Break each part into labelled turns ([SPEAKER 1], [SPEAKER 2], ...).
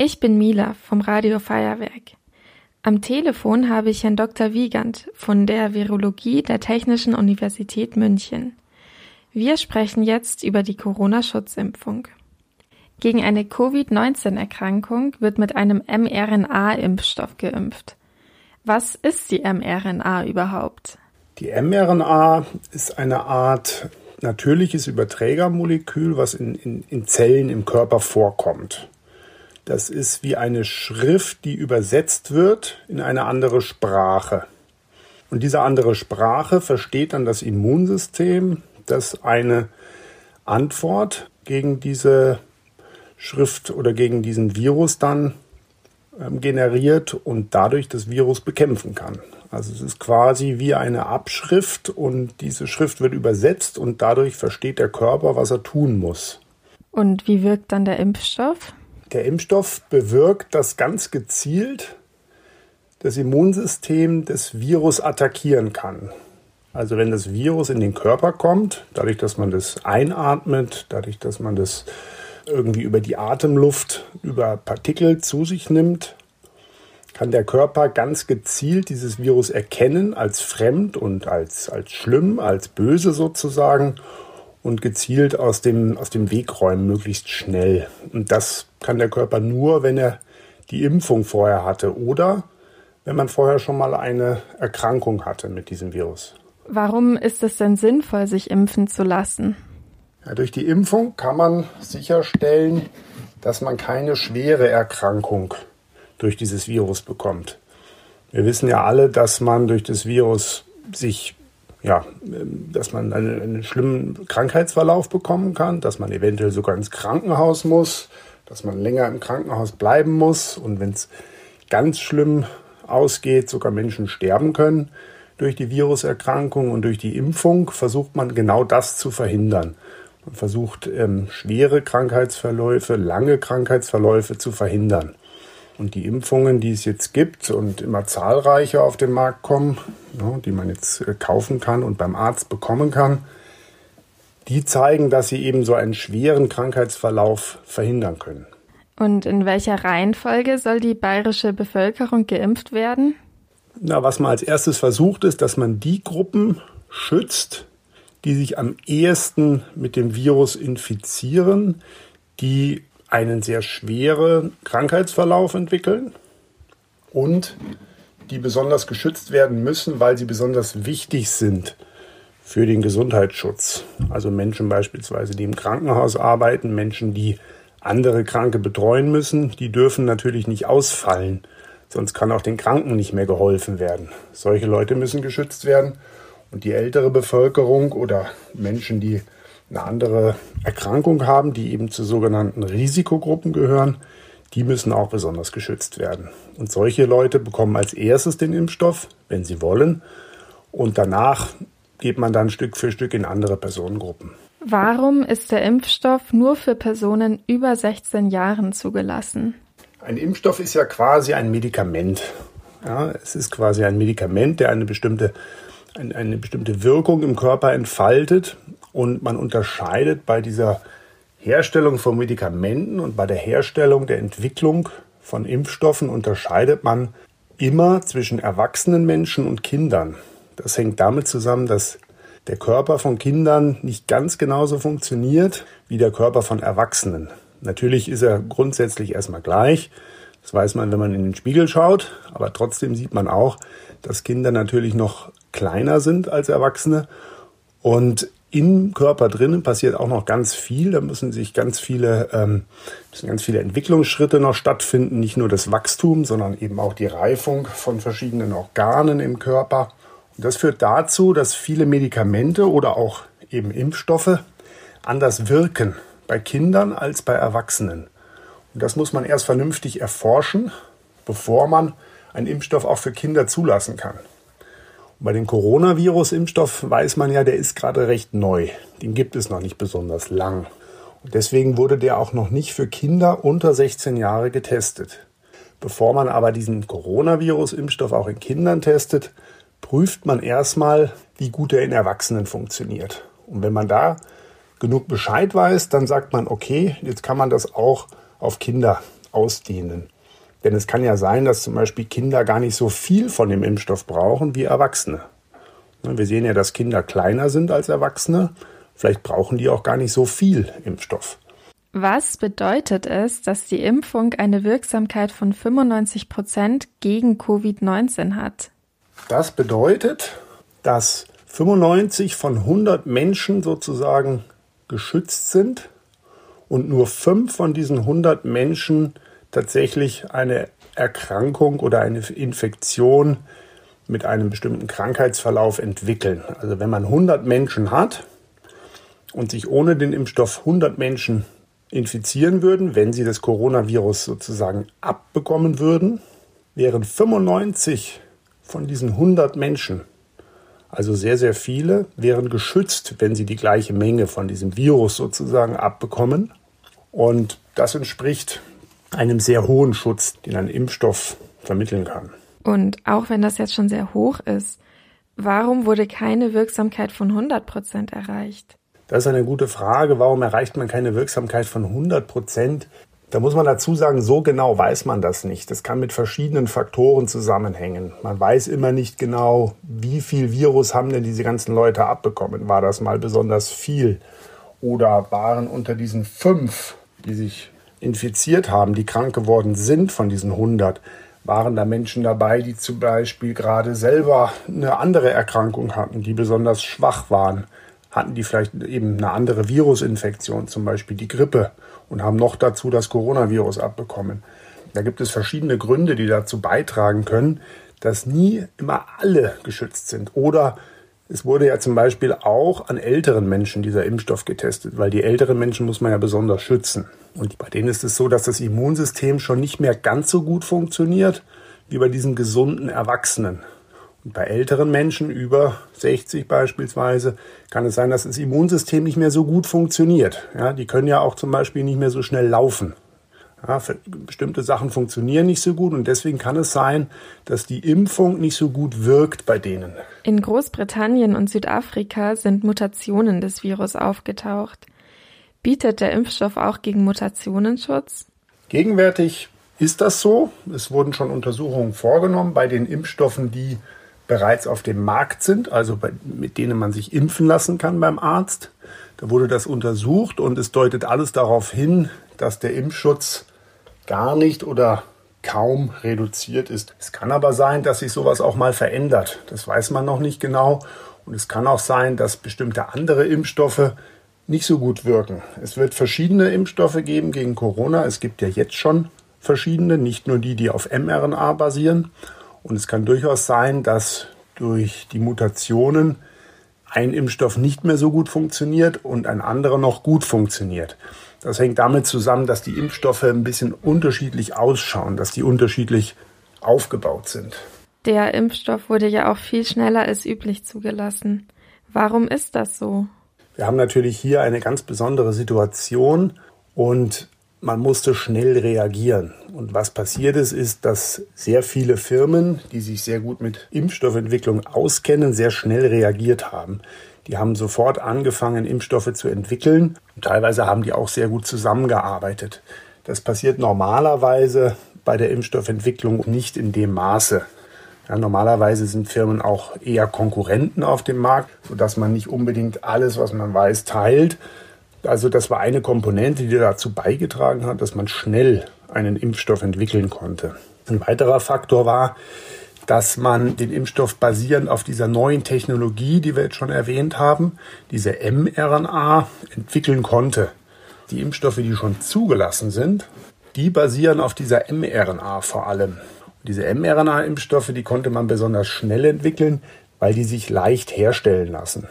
[SPEAKER 1] Ich bin Mila vom Radio Feuerwerk. Am Telefon habe ich Herrn Dr. Wiegand von der Virologie der Technischen Universität München. Wir sprechen jetzt über die Corona-Schutzimpfung. Gegen eine Covid-19-Erkrankung wird mit einem mRNA-Impfstoff geimpft. Was ist die mRNA überhaupt?
[SPEAKER 2] Die mRNA ist eine Art natürliches Überträgermolekül, was in, in, in Zellen im Körper vorkommt. Das ist wie eine Schrift, die übersetzt wird in eine andere Sprache. Und diese andere Sprache versteht dann das Immunsystem, das eine Antwort gegen diese Schrift oder gegen diesen Virus dann ähm, generiert und dadurch das Virus bekämpfen kann. Also es ist quasi wie eine Abschrift und diese Schrift wird übersetzt und dadurch versteht der Körper, was er tun muss.
[SPEAKER 1] Und wie wirkt dann der Impfstoff?
[SPEAKER 2] Der Impfstoff bewirkt, dass ganz gezielt das Immunsystem des Virus attackieren kann. Also wenn das Virus in den Körper kommt, dadurch, dass man das einatmet, dadurch, dass man das irgendwie über die Atemluft, über Partikel zu sich nimmt, kann der Körper ganz gezielt dieses Virus erkennen als fremd und als, als schlimm, als böse sozusagen und gezielt aus dem, aus dem Weg räumen, möglichst schnell. Und das kann der Körper nur, wenn er die Impfung vorher hatte oder wenn man vorher schon mal eine Erkrankung hatte mit diesem Virus.
[SPEAKER 1] Warum ist es denn sinnvoll, sich impfen zu lassen?
[SPEAKER 2] Ja, durch die Impfung kann man sicherstellen, dass man keine schwere Erkrankung durch dieses Virus bekommt. Wir wissen ja alle, dass man durch das Virus sich ja, ähm, dass man einen, einen schlimmen Krankheitsverlauf bekommen kann, dass man eventuell sogar ins Krankenhaus muss, dass man länger im Krankenhaus bleiben muss und wenn es ganz schlimm ausgeht, sogar Menschen sterben können durch die Viruserkrankung und durch die Impfung, versucht man genau das zu verhindern. Man versucht ähm, schwere Krankheitsverläufe, lange Krankheitsverläufe zu verhindern. Und die Impfungen, die es jetzt gibt und immer zahlreicher auf den Markt kommen, die man jetzt äh, kaufen kann und beim Arzt bekommen kann, die zeigen, dass sie eben so einen schweren Krankheitsverlauf verhindern können.
[SPEAKER 1] Und in welcher Reihenfolge soll die bayerische Bevölkerung geimpft werden?
[SPEAKER 2] Na, was man als erstes versucht, ist, dass man die Gruppen schützt, die sich am ehesten mit dem Virus infizieren, die einen sehr schweren Krankheitsverlauf entwickeln und die besonders geschützt werden müssen, weil sie besonders wichtig sind für den Gesundheitsschutz. Also Menschen beispielsweise, die im Krankenhaus arbeiten, Menschen, die andere Kranke betreuen müssen, die dürfen natürlich nicht ausfallen, sonst kann auch den Kranken nicht mehr geholfen werden. Solche Leute müssen geschützt werden und die ältere Bevölkerung oder Menschen, die eine andere Erkrankung haben, die eben zu sogenannten Risikogruppen gehören, die müssen auch besonders geschützt werden. Und solche Leute bekommen als erstes den Impfstoff, wenn sie wollen, und danach geht man dann Stück für Stück in andere Personengruppen.
[SPEAKER 1] Warum ist der Impfstoff nur für Personen über 16 Jahren zugelassen?
[SPEAKER 2] Ein Impfstoff ist ja quasi ein Medikament. Ja, es ist quasi ein Medikament, der eine bestimmte, eine, eine bestimmte Wirkung im Körper entfaltet und man unterscheidet bei dieser Herstellung von Medikamenten und bei der Herstellung der Entwicklung von Impfstoffen unterscheidet man immer zwischen erwachsenen Menschen und Kindern. Das hängt damit zusammen, dass der Körper von Kindern nicht ganz genauso funktioniert wie der Körper von Erwachsenen. Natürlich ist er grundsätzlich erstmal gleich. Das weiß man, wenn man in den Spiegel schaut. Aber trotzdem sieht man auch, dass Kinder natürlich noch kleiner sind als Erwachsene. Und im Körper drinnen passiert auch noch ganz viel. Da müssen sich ganz viele, ähm, müssen ganz viele Entwicklungsschritte noch stattfinden. Nicht nur das Wachstum, sondern eben auch die Reifung von verschiedenen Organen im Körper. Und das führt dazu, dass viele Medikamente oder auch eben Impfstoffe anders wirken bei Kindern als bei Erwachsenen. Und das muss man erst vernünftig erforschen, bevor man einen Impfstoff auch für Kinder zulassen kann. Bei dem Coronavirus-Impfstoff weiß man ja, der ist gerade recht neu. Den gibt es noch nicht besonders lang. Und deswegen wurde der auch noch nicht für Kinder unter 16 Jahre getestet. Bevor man aber diesen Coronavirus-Impfstoff auch in Kindern testet, prüft man erstmal, wie gut er in Erwachsenen funktioniert. Und wenn man da genug Bescheid weiß, dann sagt man, okay, jetzt kann man das auch auf Kinder ausdehnen. Denn es kann ja sein, dass zum Beispiel Kinder gar nicht so viel von dem Impfstoff brauchen wie Erwachsene. Wir sehen ja, dass Kinder kleiner sind als Erwachsene. Vielleicht brauchen die auch gar nicht so viel Impfstoff.
[SPEAKER 1] Was bedeutet es, dass die Impfung eine Wirksamkeit von 95 Prozent gegen Covid-19 hat?
[SPEAKER 2] Das bedeutet, dass 95 von 100 Menschen sozusagen geschützt sind und nur fünf von diesen 100 Menschen tatsächlich eine Erkrankung oder eine Infektion mit einem bestimmten Krankheitsverlauf entwickeln. Also wenn man 100 Menschen hat und sich ohne den Impfstoff 100 Menschen infizieren würden, wenn sie das Coronavirus sozusagen abbekommen würden, wären 95 von diesen 100 Menschen, also sehr, sehr viele, wären geschützt, wenn sie die gleiche Menge von diesem Virus sozusagen abbekommen. Und das entspricht einem sehr hohen Schutz, den ein Impfstoff vermitteln kann.
[SPEAKER 1] Und auch wenn das jetzt schon sehr hoch ist, warum wurde keine Wirksamkeit von 100 Prozent erreicht?
[SPEAKER 2] Das ist eine gute Frage. Warum erreicht man keine Wirksamkeit von 100 Prozent? Da muss man dazu sagen, so genau weiß man das nicht. Das kann mit verschiedenen Faktoren zusammenhängen. Man weiß immer nicht genau, wie viel Virus haben denn diese ganzen Leute abbekommen. War das mal besonders viel? Oder waren unter diesen fünf, die sich infiziert haben, die krank geworden sind von diesen 100, waren da Menschen dabei, die zum Beispiel gerade selber eine andere Erkrankung hatten, die besonders schwach waren hatten die vielleicht eben eine andere Virusinfektion, zum Beispiel die Grippe, und haben noch dazu das Coronavirus abbekommen. Da gibt es verschiedene Gründe, die dazu beitragen können, dass nie immer alle geschützt sind. Oder es wurde ja zum Beispiel auch an älteren Menschen dieser Impfstoff getestet, weil die älteren Menschen muss man ja besonders schützen. Und bei denen ist es so, dass das Immunsystem schon nicht mehr ganz so gut funktioniert wie bei diesen gesunden Erwachsenen. Und bei älteren Menschen über 60 beispielsweise kann es sein, dass das Immunsystem nicht mehr so gut funktioniert. Ja, die können ja auch zum Beispiel nicht mehr so schnell laufen. Ja, bestimmte Sachen funktionieren nicht so gut und deswegen kann es sein, dass die Impfung nicht so gut wirkt bei denen.
[SPEAKER 1] In Großbritannien und Südafrika sind Mutationen des Virus aufgetaucht. Bietet der Impfstoff auch gegen Mutationen Schutz?
[SPEAKER 2] Gegenwärtig ist das so. Es wurden schon Untersuchungen vorgenommen bei den Impfstoffen, die bereits auf dem Markt sind, also bei, mit denen man sich impfen lassen kann beim Arzt. Da wurde das untersucht und es deutet alles darauf hin, dass der Impfschutz gar nicht oder kaum reduziert ist. Es kann aber sein, dass sich sowas auch mal verändert. Das weiß man noch nicht genau. Und es kann auch sein, dass bestimmte andere Impfstoffe nicht so gut wirken. Es wird verschiedene Impfstoffe geben gegen Corona. Es gibt ja jetzt schon verschiedene, nicht nur die, die auf mRNA basieren. Und es kann durchaus sein, dass durch die Mutationen ein Impfstoff nicht mehr so gut funktioniert und ein anderer noch gut funktioniert. Das hängt damit zusammen, dass die Impfstoffe ein bisschen unterschiedlich ausschauen, dass die unterschiedlich aufgebaut sind.
[SPEAKER 1] Der Impfstoff wurde ja auch viel schneller als üblich zugelassen. Warum ist das so?
[SPEAKER 2] Wir haben natürlich hier eine ganz besondere Situation und man musste schnell reagieren. Und was passiert ist, ist, dass sehr viele Firmen, die sich sehr gut mit Impfstoffentwicklung auskennen, sehr schnell reagiert haben. Die haben sofort angefangen, Impfstoffe zu entwickeln. Teilweise haben die auch sehr gut zusammengearbeitet. Das passiert normalerweise bei der Impfstoffentwicklung nicht in dem Maße. Ja, normalerweise sind Firmen auch eher Konkurrenten auf dem Markt, sodass man nicht unbedingt alles, was man weiß, teilt, also das war eine Komponente, die dazu beigetragen hat, dass man schnell einen Impfstoff entwickeln konnte. Ein weiterer Faktor war, dass man den Impfstoff basierend auf dieser neuen Technologie, die wir jetzt schon erwähnt haben, diese mRNA, entwickeln konnte. Die Impfstoffe, die schon zugelassen sind, die basieren auf dieser mRNA vor allem. Diese mRNA-Impfstoffe, die konnte man besonders schnell entwickeln, weil die sich leicht herstellen lassen.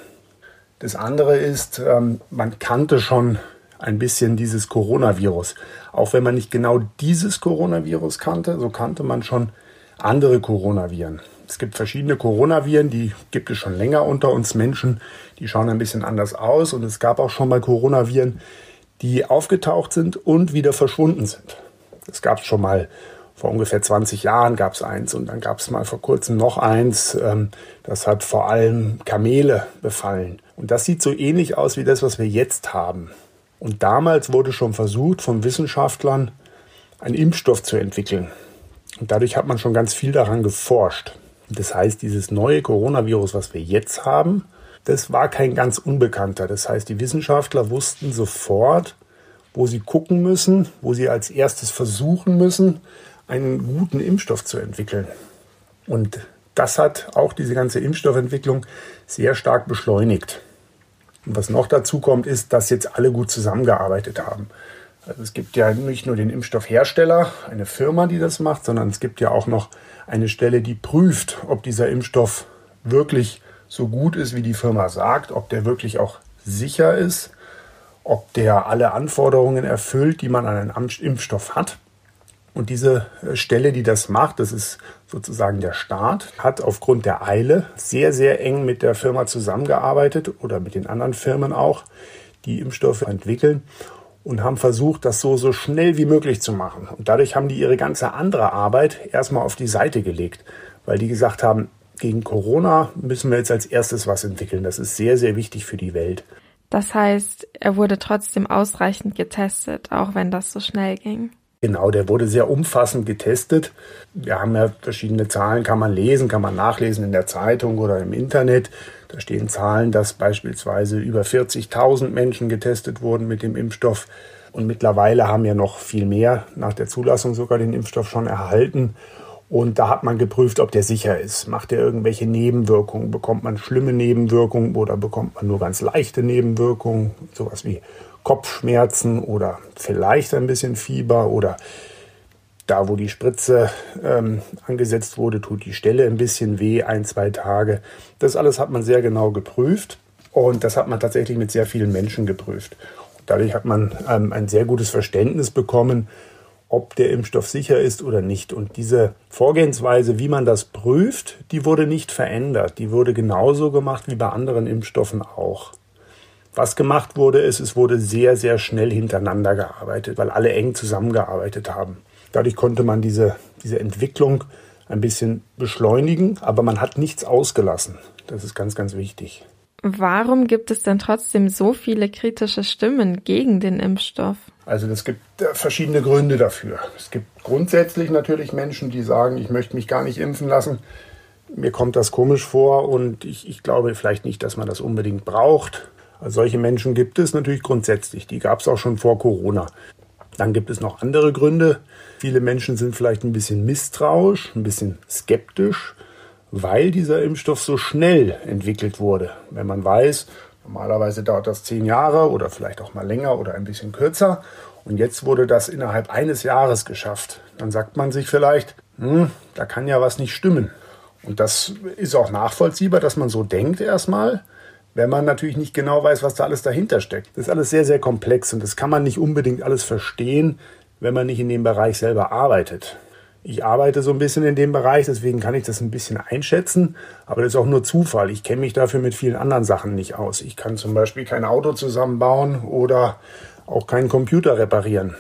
[SPEAKER 2] Das andere ist, ähm, man kannte schon ein bisschen dieses Coronavirus. Auch wenn man nicht genau dieses Coronavirus kannte, so kannte man schon andere Coronaviren. Es gibt verschiedene Coronaviren, die gibt es schon länger unter uns Menschen. Die schauen ein bisschen anders aus. Und es gab auch schon mal Coronaviren, die aufgetaucht sind und wieder verschwunden sind. Das gab es schon mal vor ungefähr 20 Jahren gab es eins und dann gab es mal vor kurzem noch eins. Ähm, das hat vor allem Kamele befallen. Und das sieht so ähnlich aus wie das, was wir jetzt haben. Und damals wurde schon versucht von Wissenschaftlern einen Impfstoff zu entwickeln. Und dadurch hat man schon ganz viel daran geforscht. Das heißt, dieses neue Coronavirus, was wir jetzt haben, das war kein ganz unbekannter. Das heißt, die Wissenschaftler wussten sofort, wo sie gucken müssen, wo sie als erstes versuchen müssen, einen guten Impfstoff zu entwickeln. Und das hat auch diese ganze Impfstoffentwicklung sehr stark beschleunigt. Und was noch dazu kommt, ist, dass jetzt alle gut zusammengearbeitet haben. Also es gibt ja nicht nur den Impfstoffhersteller, eine Firma, die das macht, sondern es gibt ja auch noch eine Stelle, die prüft, ob dieser Impfstoff wirklich so gut ist, wie die Firma sagt, ob der wirklich auch sicher ist, ob der alle Anforderungen erfüllt, die man an einen Impfstoff hat. Und diese äh, Stelle, die das macht, das ist sozusagen der Staat, hat aufgrund der Eile sehr, sehr eng mit der Firma zusammengearbeitet oder mit den anderen Firmen auch, die Impfstoffe entwickeln und haben versucht, das so, so schnell wie möglich zu machen. Und dadurch haben die ihre ganze andere Arbeit erstmal auf die Seite gelegt, weil die gesagt haben, gegen Corona müssen wir jetzt als erstes was entwickeln. Das ist sehr, sehr wichtig für die Welt.
[SPEAKER 1] Das heißt, er wurde trotzdem ausreichend getestet, auch wenn das so schnell ging.
[SPEAKER 2] Genau, der wurde sehr umfassend getestet. Wir haben ja verschiedene Zahlen, kann man lesen, kann man nachlesen in der Zeitung oder im Internet. Da stehen Zahlen, dass beispielsweise über 40.000 Menschen getestet wurden mit dem Impfstoff. Und mittlerweile haben ja noch viel mehr nach der Zulassung sogar den Impfstoff schon erhalten. Und da hat man geprüft, ob der sicher ist. Macht er irgendwelche Nebenwirkungen? Bekommt man schlimme Nebenwirkungen oder bekommt man nur ganz leichte Nebenwirkungen? Sowas wie Kopfschmerzen oder vielleicht ein bisschen Fieber oder da, wo die Spritze ähm, angesetzt wurde, tut die Stelle ein bisschen weh, ein, zwei Tage. Das alles hat man sehr genau geprüft und das hat man tatsächlich mit sehr vielen Menschen geprüft. Und dadurch hat man ähm, ein sehr gutes Verständnis bekommen, ob der Impfstoff sicher ist oder nicht. Und diese Vorgehensweise, wie man das prüft, die wurde nicht verändert. Die wurde genauso gemacht wie bei anderen Impfstoffen auch. Was gemacht wurde, ist, es wurde sehr, sehr schnell hintereinander gearbeitet, weil alle eng zusammengearbeitet haben. Dadurch konnte man diese, diese Entwicklung ein bisschen beschleunigen, aber man hat nichts ausgelassen. Das ist ganz, ganz wichtig.
[SPEAKER 1] Warum gibt es denn trotzdem so viele kritische Stimmen gegen den Impfstoff?
[SPEAKER 2] Also es gibt äh, verschiedene Gründe dafür. Es gibt grundsätzlich natürlich Menschen, die sagen, ich möchte mich gar nicht impfen lassen. Mir kommt das komisch vor und ich, ich glaube vielleicht nicht, dass man das unbedingt braucht. Also solche Menschen gibt es natürlich grundsätzlich. Die gab es auch schon vor Corona. Dann gibt es noch andere Gründe. Viele Menschen sind vielleicht ein bisschen misstrauisch, ein bisschen skeptisch, weil dieser Impfstoff so schnell entwickelt wurde. Wenn man weiß, Normalerweise dauert das zehn Jahre oder vielleicht auch mal länger oder ein bisschen kürzer. Und jetzt wurde das innerhalb eines Jahres geschafft. Dann sagt man sich vielleicht, hm, da kann ja was nicht stimmen. Und das ist auch nachvollziehbar, dass man so denkt erstmal, wenn man natürlich nicht genau weiß, was da alles dahinter steckt. Das ist alles sehr, sehr komplex und das kann man nicht unbedingt alles verstehen, wenn man nicht in dem Bereich selber arbeitet. Ich arbeite so ein bisschen in dem Bereich, deswegen kann ich das ein bisschen einschätzen. Aber das ist auch nur Zufall. Ich kenne mich dafür mit vielen anderen Sachen nicht aus. Ich kann zum Beispiel kein Auto zusammenbauen oder auch keinen Computer reparieren.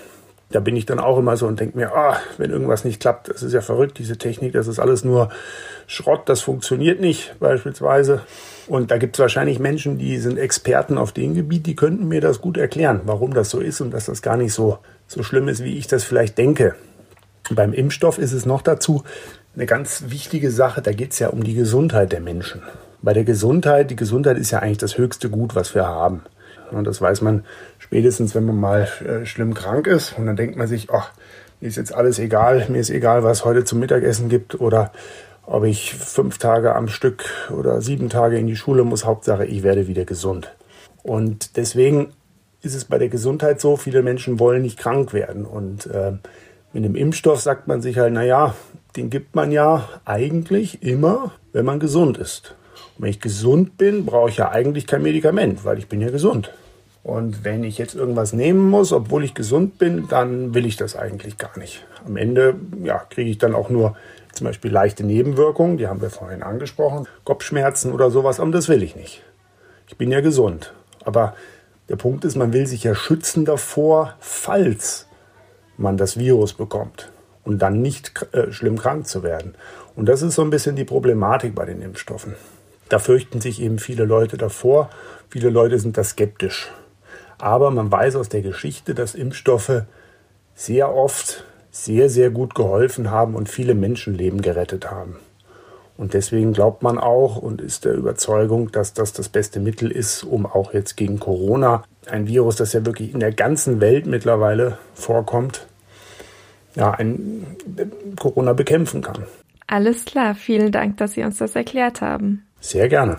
[SPEAKER 2] Da bin ich dann auch immer so und denke mir, ah, wenn irgendwas nicht klappt, das ist ja verrückt, diese Technik, das ist alles nur Schrott, das funktioniert nicht beispielsweise. Und da gibt es wahrscheinlich Menschen, die sind Experten auf dem Gebiet, die könnten mir das gut erklären, warum das so ist und dass das gar nicht so, so schlimm ist, wie ich das vielleicht denke. Beim Impfstoff ist es noch dazu eine ganz wichtige Sache, da geht es ja um die Gesundheit der Menschen. Bei der Gesundheit, die Gesundheit ist ja eigentlich das höchste Gut, was wir haben. Und das weiß man spätestens, wenn man mal äh, schlimm krank ist. Und dann denkt man sich, ach, mir ist jetzt alles egal, mir ist egal, was heute zum Mittagessen gibt oder ob ich fünf Tage am Stück oder sieben Tage in die Schule muss. Hauptsache, ich werde wieder gesund. Und deswegen ist es bei der Gesundheit so, viele Menschen wollen nicht krank werden. Und äh, mit dem Impfstoff sagt man sich halt, naja, den gibt man ja eigentlich immer, wenn man gesund ist. Und wenn ich gesund bin, brauche ich ja eigentlich kein Medikament, weil ich bin ja gesund. Und wenn ich jetzt irgendwas nehmen muss, obwohl ich gesund bin, dann will ich das eigentlich gar nicht. Am Ende ja, kriege ich dann auch nur zum Beispiel leichte Nebenwirkungen, die haben wir vorhin angesprochen, Kopfschmerzen oder sowas, aber das will ich nicht. Ich bin ja gesund. Aber der Punkt ist, man will sich ja schützen davor, falls man das Virus bekommt und dann nicht äh, schlimm krank zu werden. Und das ist so ein bisschen die Problematik bei den Impfstoffen. Da fürchten sich eben viele Leute davor. Viele Leute sind da skeptisch. Aber man weiß aus der Geschichte, dass Impfstoffe sehr oft sehr, sehr gut geholfen haben und viele Menschenleben gerettet haben. Und deswegen glaubt man auch und ist der Überzeugung, dass das das beste Mittel ist, um auch jetzt gegen Corona, ein Virus, das ja wirklich in der ganzen Welt mittlerweile vorkommt, ja, ein Corona bekämpfen kann.
[SPEAKER 1] Alles klar, vielen Dank, dass Sie uns das erklärt haben.
[SPEAKER 2] Sehr gerne.